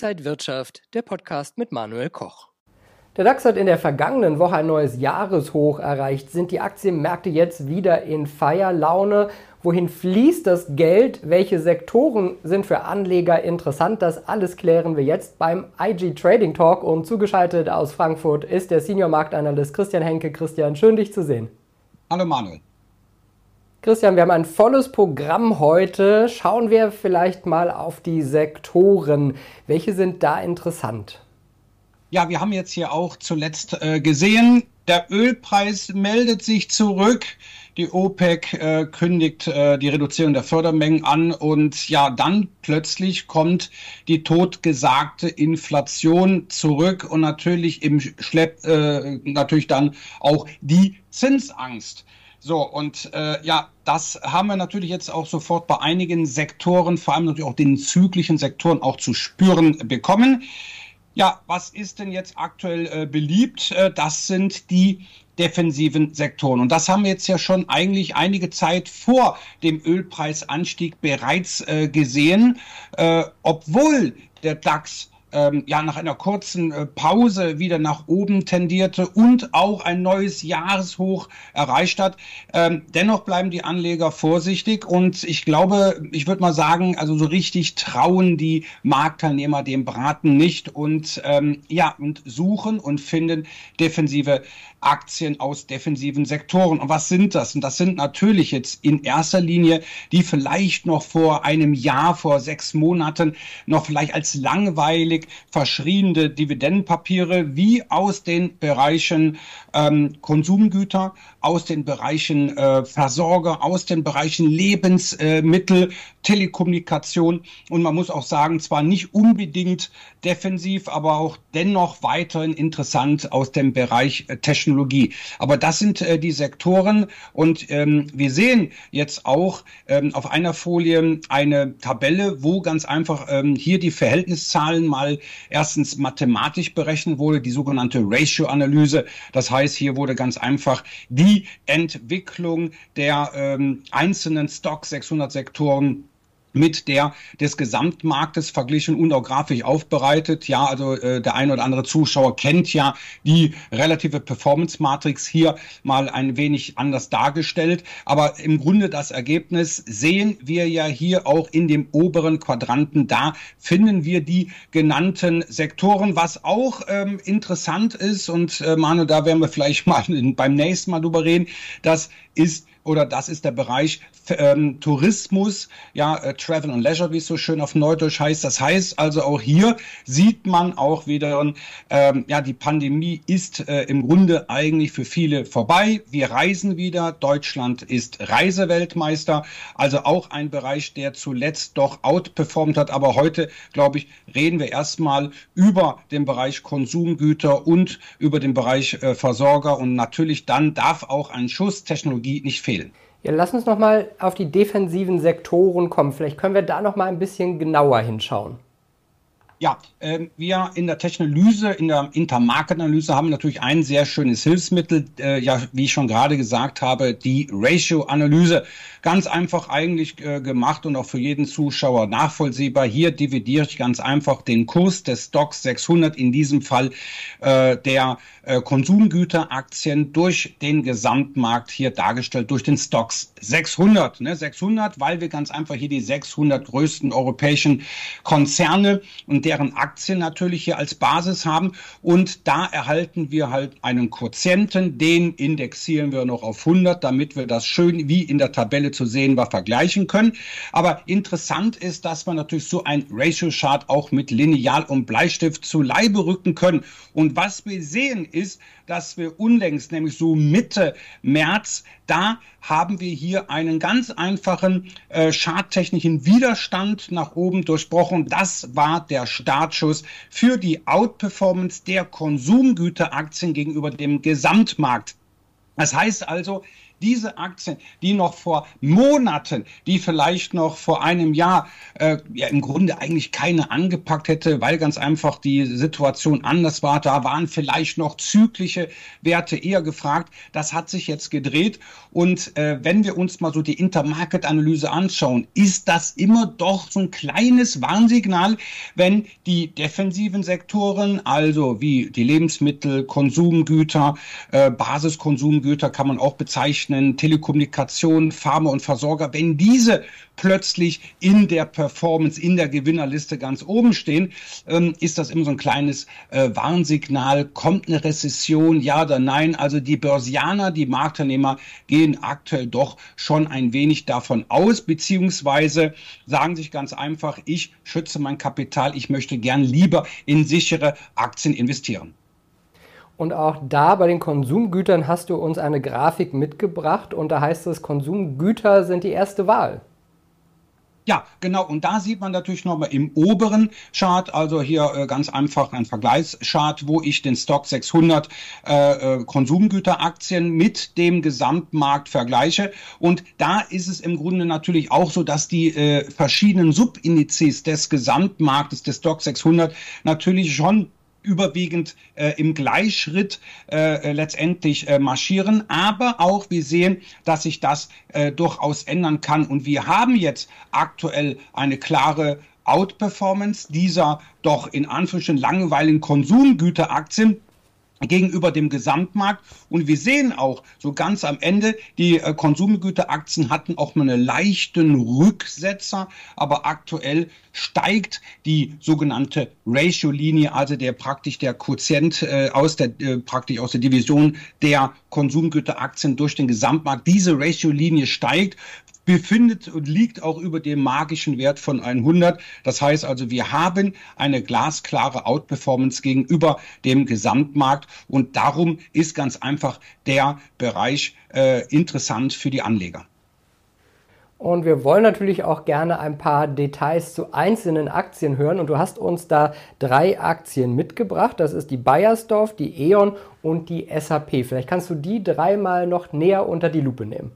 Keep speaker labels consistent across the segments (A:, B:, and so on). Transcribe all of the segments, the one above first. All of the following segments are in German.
A: Inside Wirtschaft, der Podcast mit Manuel Koch.
B: Der DAX hat in der vergangenen Woche ein neues Jahreshoch erreicht. Sind die Aktienmärkte jetzt wieder in Feierlaune? Wohin fließt das Geld? Welche Sektoren sind für Anleger interessant? Das alles klären wir jetzt beim IG Trading Talk. Und zugeschaltet aus Frankfurt ist der Senior Marktanalyst Christian Henke. Christian, schön dich zu sehen.
C: Hallo Manuel.
B: Christian, wir haben ein volles Programm heute. Schauen wir vielleicht mal auf die Sektoren. Welche sind da interessant?
C: Ja, wir haben jetzt hier auch zuletzt äh, gesehen, der Ölpreis meldet sich zurück. Die OPEC äh, kündigt äh, die Reduzierung der Fördermengen an und ja, dann plötzlich kommt die totgesagte Inflation zurück und natürlich im Schlepp äh, natürlich dann auch die Zinsangst. So, und äh, ja, das haben wir natürlich jetzt auch sofort bei einigen Sektoren, vor allem natürlich auch den zyklischen Sektoren, auch zu spüren bekommen. Ja, was ist denn jetzt aktuell äh, beliebt? Äh, das sind die defensiven Sektoren. Und das haben wir jetzt ja schon eigentlich einige Zeit vor dem Ölpreisanstieg bereits äh, gesehen, äh, obwohl der DAX ähm, ja nach einer kurzen äh, Pause wieder nach oben tendierte und auch ein neues Jahreshoch erreicht hat. Ähm, dennoch bleiben die Anleger vorsichtig und ich glaube, ich würde mal sagen, also so richtig trauen die Marktteilnehmer dem Braten nicht und ähm, ja und suchen und finden defensive Aktien aus defensiven Sektoren. Und was sind das? Und das sind natürlich jetzt in erster Linie die vielleicht noch vor einem Jahr, vor sechs Monaten noch vielleicht als langweilig verschriebene Dividendenpapiere wie aus den Bereichen ähm, Konsumgüter, aus den Bereichen äh, Versorger, aus den Bereichen Lebensmittel, Telekommunikation und man muss auch sagen, zwar nicht unbedingt defensiv, aber auch dennoch weiterhin interessant aus dem Bereich äh, Technologie. Aber das sind äh, die Sektoren und ähm, wir sehen jetzt auch ähm, auf einer Folie eine Tabelle, wo ganz einfach ähm, hier die Verhältniszahlen mal erstens mathematisch berechnet wurde, die sogenannte Ratio-Analyse. Das heißt, hier wurde ganz einfach die Entwicklung der ähm, einzelnen Stock 600 Sektoren mit der des Gesamtmarktes verglichen und auch grafisch aufbereitet. Ja, also äh, der ein oder andere Zuschauer kennt ja die relative Performance-Matrix hier mal ein wenig anders dargestellt. Aber im Grunde das Ergebnis sehen wir ja hier auch in dem oberen Quadranten. Da finden wir die genannten Sektoren. Was auch ähm, interessant ist, und äh, Manu, da werden wir vielleicht mal in, beim nächsten Mal drüber reden, das ist oder das ist der Bereich ähm, Tourismus, ja, äh, Travel and Leisure, wie es so schön auf Neudeutsch heißt. Das heißt also auch hier sieht man auch wieder, ähm, ja, die Pandemie ist äh, im Grunde eigentlich für viele vorbei. Wir reisen wieder. Deutschland ist Reiseweltmeister. Also auch ein Bereich, der zuletzt doch outperformt hat. Aber heute, glaube ich, reden wir erstmal über den Bereich Konsumgüter und über den Bereich äh, Versorger. Und natürlich dann darf auch ein Schuss Technologie nicht fehlen.
B: Ja, lass uns noch mal auf die defensiven Sektoren kommen. Vielleicht können wir da noch mal ein bisschen genauer hinschauen.
C: Ja, äh, wir in der Technolyse, in der Intermarket-Analyse haben natürlich ein sehr schönes Hilfsmittel, äh, ja, wie ich schon gerade gesagt habe, die Ratio-Analyse. Ganz einfach eigentlich äh, gemacht und auch für jeden Zuschauer nachvollziehbar. Hier dividiere ich ganz einfach den Kurs des Stocks 600, in diesem Fall äh, der äh, Konsumgüteraktien, durch den Gesamtmarkt hier dargestellt, durch den Stocks 600. Ne? 600, weil wir ganz einfach hier die 600 größten europäischen Konzerne und deren Aktien natürlich hier als Basis haben. Und da erhalten wir halt einen Quotienten, den indexieren wir noch auf 100, damit wir das schön wie in der Tabelle zu sehen war vergleichen können. Aber interessant ist, dass wir natürlich so ein Ratio-Chart auch mit Lineal und Bleistift zu Leibe rücken können. Und was wir sehen ist, dass wir unlängst, nämlich so Mitte März, da haben wir hier einen ganz einfachen äh, charttechnischen Widerstand nach oben durchbrochen. Das war der Startschuss für die Outperformance der Konsumgüteraktien gegenüber dem Gesamtmarkt. Das heißt also, diese Aktien, die noch vor Monaten, die vielleicht noch vor einem Jahr äh, ja im Grunde eigentlich keine angepackt hätte, weil ganz einfach die Situation anders war. Da waren vielleicht noch zyklische Werte eher gefragt. Das hat sich jetzt gedreht. Und äh, wenn wir uns mal so die Intermarket-Analyse anschauen, ist das immer doch so ein kleines Warnsignal, wenn die defensiven Sektoren, also wie die Lebensmittel, Konsumgüter, äh, Basiskonsumgüter kann man auch bezeichnen, Telekommunikation, Pharma und Versorger, wenn diese plötzlich in der Performance, in der Gewinnerliste ganz oben stehen, ähm, ist das immer so ein kleines äh, Warnsignal. Kommt eine Rezession, ja oder nein? Also die Börsianer, die Marktteilnehmer gehen aktuell doch schon ein wenig davon aus, beziehungsweise sagen sich ganz einfach, ich schütze mein Kapital, ich möchte gern lieber in sichere Aktien investieren.
B: Und auch da bei den Konsumgütern hast du uns eine Grafik mitgebracht und da heißt es, Konsumgüter sind die erste Wahl.
C: Ja, genau. Und da sieht man natürlich nochmal im oberen Chart, also hier äh, ganz einfach ein Vergleichschart, wo ich den Stock 600 äh, äh, Konsumgüteraktien mit dem Gesamtmarkt vergleiche. Und da ist es im Grunde natürlich auch so, dass die äh, verschiedenen Subindizes des Gesamtmarktes des Stock 600 natürlich schon überwiegend äh, im Gleichschritt äh, letztendlich äh, marschieren. Aber auch wir sehen, dass sich das äh, durchaus ändern kann. Und wir haben jetzt aktuell eine klare Outperformance dieser doch in Anführungsstrichen langweiligen Konsumgüteraktien gegenüber dem Gesamtmarkt. Und wir sehen auch so ganz am Ende, die äh, Konsumgüteraktien hatten auch mal einen leichten Rücksetzer, aber aktuell steigt die sogenannte Ratio-Linie, also der praktisch der Quotient äh, aus der äh, praktisch aus der Division der Konsumgüteraktien durch den Gesamtmarkt. Diese Ratio-Linie steigt, befindet und liegt auch über dem magischen Wert von 100. Das heißt also, wir haben eine glasklare Outperformance gegenüber dem Gesamtmarkt und darum ist ganz einfach der Bereich äh, interessant für die Anleger.
B: Und wir wollen natürlich auch gerne ein paar Details zu einzelnen Aktien hören. Und du hast uns da drei Aktien mitgebracht. Das ist die Bayersdorf, die E.ON und die SAP. Vielleicht kannst du die dreimal noch näher unter die Lupe nehmen.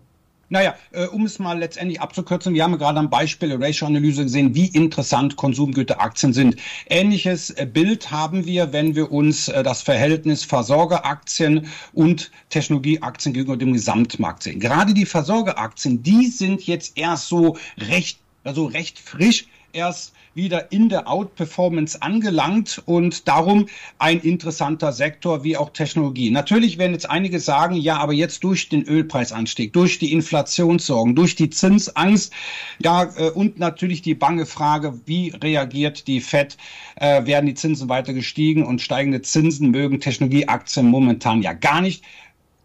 C: Naja, äh, um es mal letztendlich abzukürzen, wir haben gerade am Beispiel Ratio-Analyse gesehen, wie interessant Konsumgüteraktien sind. Ähnliches äh, Bild haben wir, wenn wir uns äh, das Verhältnis Versorgeraktien und Technologieaktien gegenüber dem Gesamtmarkt sehen. Gerade die Versorgeraktien, die sind jetzt erst so recht, also recht frisch erst wieder in der Outperformance angelangt und darum ein interessanter Sektor wie auch Technologie. Natürlich werden jetzt einige sagen, ja, aber jetzt durch den Ölpreisanstieg, durch die Inflationssorgen, durch die Zinsangst, ja, äh, und natürlich die bange Frage, wie reagiert die Fed? Äh, werden die Zinsen weiter gestiegen und steigende Zinsen mögen Technologieaktien momentan ja gar nicht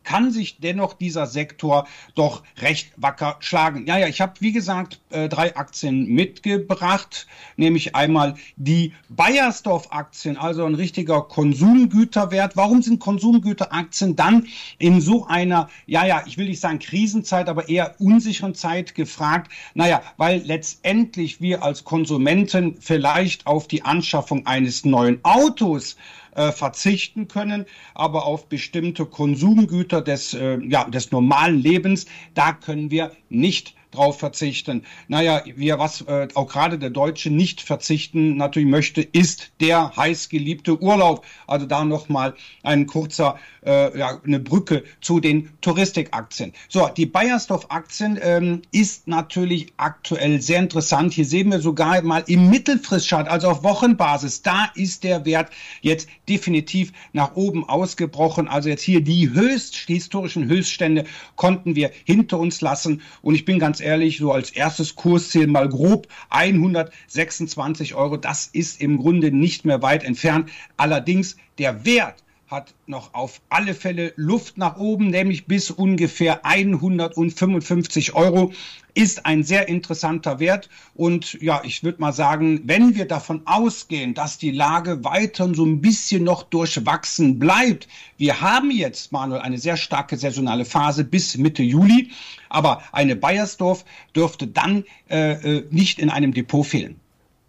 C: kann sich dennoch dieser Sektor doch recht wacker schlagen. Ja, ja, ich habe, wie gesagt, äh, drei Aktien mitgebracht, nämlich einmal die Bayersdorf-Aktien, also ein richtiger Konsumgüterwert. Warum sind Konsumgüteraktien dann in so einer, ja, ja, ich will nicht sagen Krisenzeit, aber eher unsicheren Zeit gefragt? Naja, weil letztendlich wir als Konsumenten vielleicht auf die Anschaffung eines neuen Autos äh, verzichten können, aber auf bestimmte Konsumgüter des, äh, ja, des normalen Lebens, da können wir nicht drauf verzichten. Naja, wir, was äh, auch gerade der Deutsche nicht verzichten natürlich möchte, ist der heißgeliebte Urlaub. Also da nochmal ein kurzer, äh, ja, eine Brücke zu den Touristikaktien. So, die Bayersdorf-Aktien ähm, ist natürlich aktuell sehr interessant. Hier sehen wir sogar mal im Mittelfristchart, also auf Wochenbasis, da ist der Wert jetzt definitiv nach oben ausgebrochen. Also jetzt hier die höchst, die historischen Höchststände konnten wir hinter uns lassen. Und ich bin ganz ehrlich, so als erstes Kursziel mal grob 126 Euro. Das ist im Grunde nicht mehr weit entfernt. Allerdings der Wert hat noch auf alle Fälle Luft nach oben, nämlich bis ungefähr 155 Euro. Ist ein sehr interessanter Wert. Und ja, ich würde mal sagen, wenn wir davon ausgehen, dass die Lage weiter so ein bisschen noch durchwachsen bleibt, wir haben jetzt, Manuel, eine sehr starke saisonale Phase bis Mitte Juli, aber eine Bayersdorf dürfte dann äh, äh nicht in einem Depot fehlen.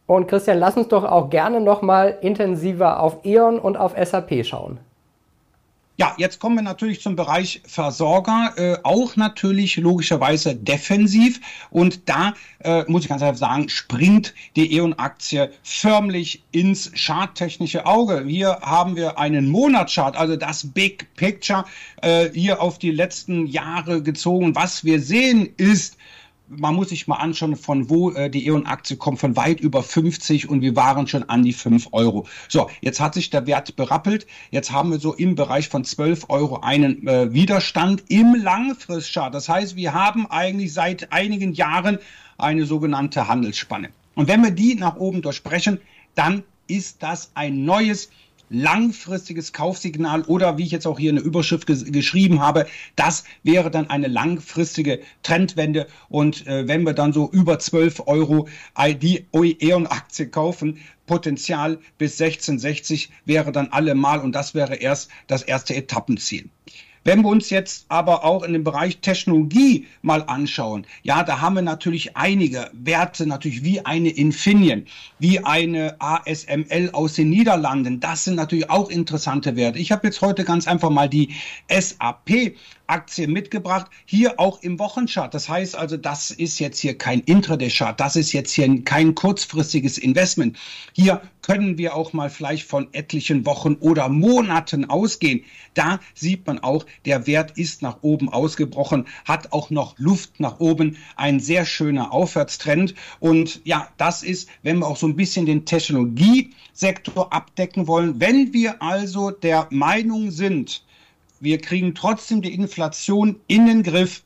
B: Und Christian, lass uns doch auch gerne noch mal intensiver auf E.ON und auf SAP schauen.
C: Ja, jetzt kommen wir natürlich zum Bereich Versorger, äh, auch natürlich logischerweise defensiv. Und da äh, muss ich ganz einfach sagen, springt die E.ON-Aktie förmlich ins charttechnische Auge. Hier haben wir einen Monatschart, also das Big Picture, äh, hier auf die letzten Jahre gezogen. Was wir sehen ist, man muss sich mal anschauen, von wo äh, die E.ON-Aktie kommt, von weit über 50 und wir waren schon an die 5 Euro. So, jetzt hat sich der Wert berappelt. Jetzt haben wir so im Bereich von 12 Euro einen äh, Widerstand im Langfristchart. Das heißt, wir haben eigentlich seit einigen Jahren eine sogenannte Handelsspanne. Und wenn wir die nach oben durchbrechen, dann ist das ein neues langfristiges Kaufsignal oder wie ich jetzt auch hier in der Überschrift ges geschrieben habe, das wäre dann eine langfristige Trendwende. Und äh, wenn wir dann so über 12 Euro die E.ON-Aktie kaufen, Potenzial bis 1660 wäre dann allemal und das wäre erst das erste Etappenziel. Wenn wir uns jetzt aber auch in dem Bereich Technologie mal anschauen, ja, da haben wir natürlich einige Werte, natürlich wie eine Infineon, wie eine ASML aus den Niederlanden. Das sind natürlich auch interessante Werte. Ich habe jetzt heute ganz einfach mal die SAP Aktie mitgebracht, hier auch im Wochenchart. Das heißt also, das ist jetzt hier kein Intraday-Chart, das ist jetzt hier kein kurzfristiges Investment. Hier können wir auch mal vielleicht von etlichen Wochen oder Monaten ausgehen. Da sieht man auch, der Wert ist nach oben ausgebrochen, hat auch noch Luft nach oben, ein sehr schöner Aufwärtstrend. Und ja, das ist, wenn wir auch so ein bisschen den Technologiesektor abdecken wollen, wenn wir also der Meinung sind, wir kriegen trotzdem die Inflation in den Griff.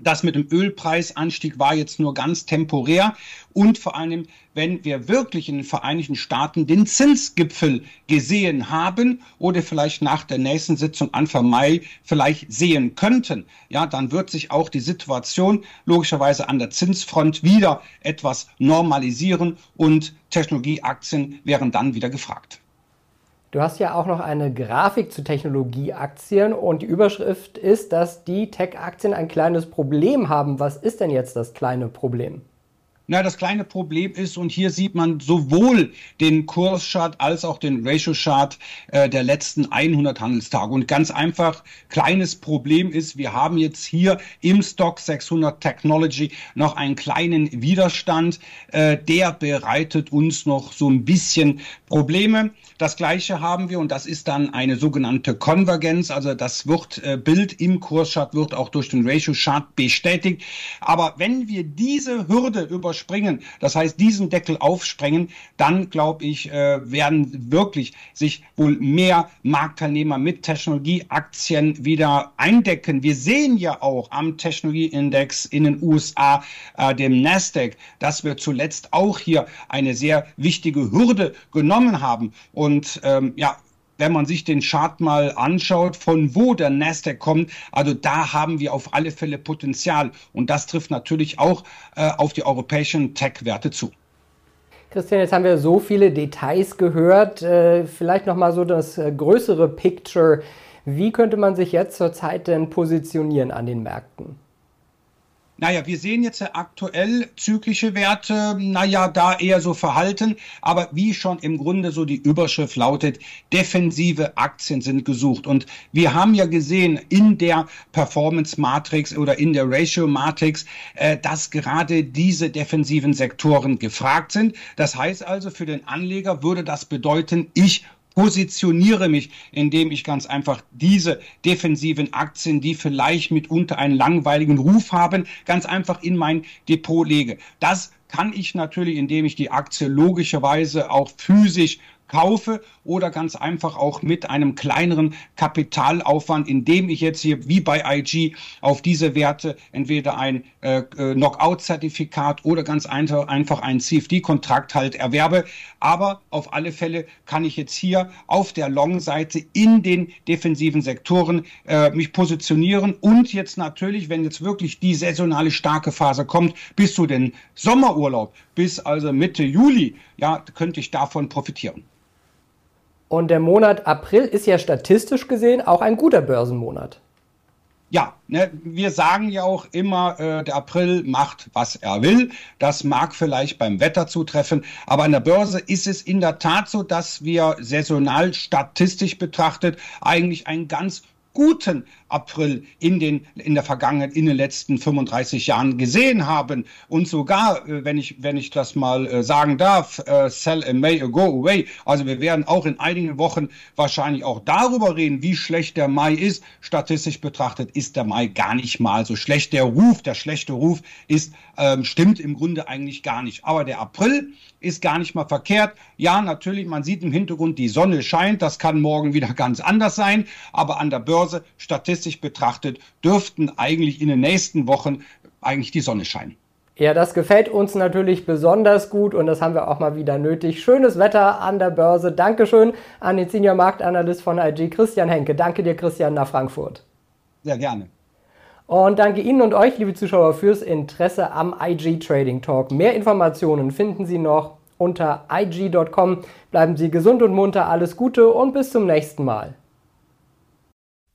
C: Das mit dem Ölpreisanstieg war jetzt nur ganz temporär. Und vor allem, wenn wir wirklich in den Vereinigten Staaten den Zinsgipfel gesehen haben oder vielleicht nach der nächsten Sitzung Anfang Mai vielleicht sehen könnten, ja, dann wird sich auch die Situation logischerweise an der Zinsfront wieder etwas normalisieren und Technologieaktien wären dann wieder gefragt.
B: Du hast ja auch noch eine Grafik zu Technologieaktien und die Überschrift ist, dass die Tech-Aktien ein kleines Problem haben. Was ist denn jetzt das kleine Problem?
C: Na, das kleine Problem ist, und hier sieht man sowohl den Kurschart als auch den Ratio-Chart äh, der letzten 100 Handelstage. Und ganz einfach, kleines Problem ist, wir haben jetzt hier im Stock 600 Technology noch einen kleinen Widerstand. Äh, der bereitet uns noch so ein bisschen Probleme. Das gleiche haben wir und das ist dann eine sogenannte Konvergenz. Also das wird, äh, Bild im Kurschart wird auch durch den Ratio-Chart bestätigt. Aber wenn wir diese Hürde über überspringen, das heißt diesen Deckel aufsprengen, dann glaube ich, äh, werden wirklich sich wohl mehr Marktteilnehmer mit Technologieaktien wieder eindecken. Wir sehen ja auch am Technologieindex in den USA, äh, dem Nasdaq, dass wir zuletzt auch hier eine sehr wichtige Hürde genommen haben. Und ähm, ja, wenn man sich den Chart mal anschaut, von wo der Nasdaq kommt, also da haben wir auf alle Fälle Potenzial. Und das trifft natürlich auch äh, auf die europäischen Tech-Werte zu.
B: Christian, jetzt haben wir so viele Details gehört. Äh, vielleicht nochmal so das äh, größere Picture. Wie könnte man sich jetzt zurzeit denn positionieren an den Märkten?
C: Naja, wir sehen jetzt aktuell zyklische Werte, naja, da eher so verhalten, aber wie schon im Grunde so die Überschrift lautet, defensive Aktien sind gesucht. Und wir haben ja gesehen in der Performance Matrix oder in der Ratio Matrix, äh, dass gerade diese defensiven Sektoren gefragt sind. Das heißt also, für den Anleger würde das bedeuten, ich positioniere mich, indem ich ganz einfach diese defensiven Aktien, die vielleicht mitunter einen langweiligen Ruf haben, ganz einfach in mein Depot lege. Das kann ich natürlich, indem ich die Aktie logischerweise auch physisch kaufe oder ganz einfach auch mit einem kleineren Kapitalaufwand, indem ich jetzt hier wie bei IG auf diese Werte entweder ein äh, äh, Knockout-Zertifikat oder ganz einfach, einfach einen CFD-Kontrakt halt erwerbe. Aber auf alle Fälle kann ich jetzt hier auf der Long-Seite in den defensiven Sektoren äh, mich positionieren und jetzt natürlich, wenn jetzt wirklich die saisonale starke Phase kommt, bis zu den Sommerurlaub, bis also Mitte Juli, ja, könnte ich davon profitieren.
B: Und der Monat April ist ja statistisch gesehen auch ein guter Börsenmonat.
C: ja, ne, wir sagen ja auch immer, äh, der April macht, was er will. Das mag vielleicht beim Wetter zutreffen, aber an der Börse ist es in der Tat so, dass wir saisonal statistisch betrachtet eigentlich ein ganz guten April in den in der Vergangenheit in den letzten 35 Jahren gesehen haben. Und sogar äh, wenn ich wenn ich das mal äh, sagen darf äh, sell a May go away. Also wir werden auch in einigen Wochen wahrscheinlich auch darüber reden wie schlecht der Mai ist. Statistisch betrachtet ist der Mai gar nicht mal so schlecht. Der Ruf der schlechte Ruf ist ähm, stimmt im Grunde eigentlich gar nicht. Aber der April ist gar nicht mal verkehrt. Ja natürlich man sieht im Hintergrund die Sonne scheint. Das kann morgen wieder ganz anders sein. Aber an der Börse Börse statistisch betrachtet dürften eigentlich in den nächsten Wochen eigentlich die Sonne scheinen.
B: Ja, das gefällt uns natürlich besonders gut und das haben wir auch mal wieder nötig. Schönes Wetter an der Börse. Dankeschön an den Senior Marktanalyst von IG, Christian Henke. Danke dir, Christian, nach Frankfurt.
C: Sehr gerne.
B: Und danke Ihnen und euch, liebe Zuschauer, fürs Interesse am IG Trading Talk. Mehr Informationen finden Sie noch unter IG.com. Bleiben Sie gesund und munter, alles Gute und bis zum nächsten Mal.